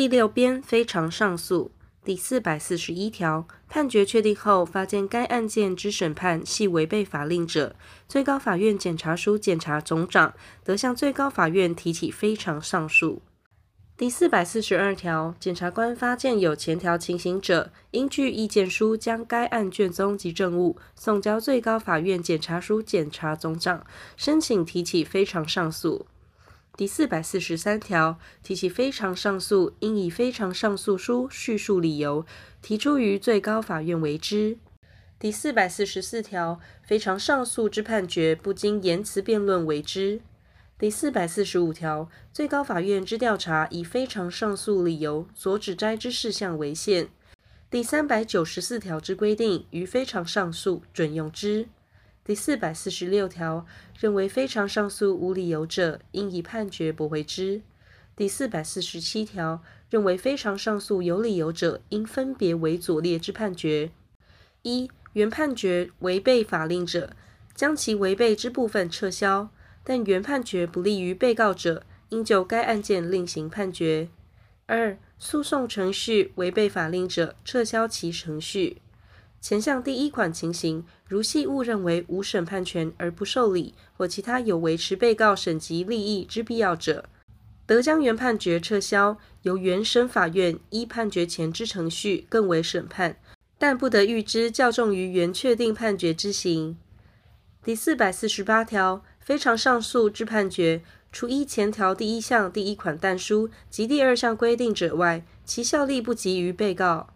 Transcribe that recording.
第六编非常上诉第四百四十一条，判决确定后，发现该案件之审判系违背法令者，最高法院检察署检察总长得向最高法院提起非常上诉。第四百四十二条，检察官发现有前条情形者，应据意见书将该案卷宗及证物送交最高法院检察署检察总长，申请提起非常上诉。第四百四十三条，提起非常上诉，应以非常上诉书叙述理由，提出于最高法院为之。第四百四十四条，非常上诉之判决，不经言辞辩论为之。第四百四十五条，最高法院之调查以非常上诉理由所指摘之事项为限。第三百九十四条之规定，于非常上诉准用之。第四百四十六条，认为非常上诉无理由者，应以判决驳回之。第四百四十七条，认为非常上诉有理由者，应分别为左列之判决：一、原判决违背法令者，将其违背之部分撤销。但原判决不利于被告者，应就该案件另行判决。二、诉讼程序违背法令者，撤销其程序。前项第一款情形，如系误认为无审判权而不受理，或其他有维持被告审级利益之必要者，得将原判决撤销，由原审法院依判决前之程序更为审判，但不得预支较重于原确定判决之刑。第四百四十八条。非常上诉之判决，除依前条第一项第一款但书及第二项规定者外，其效力不及于被告。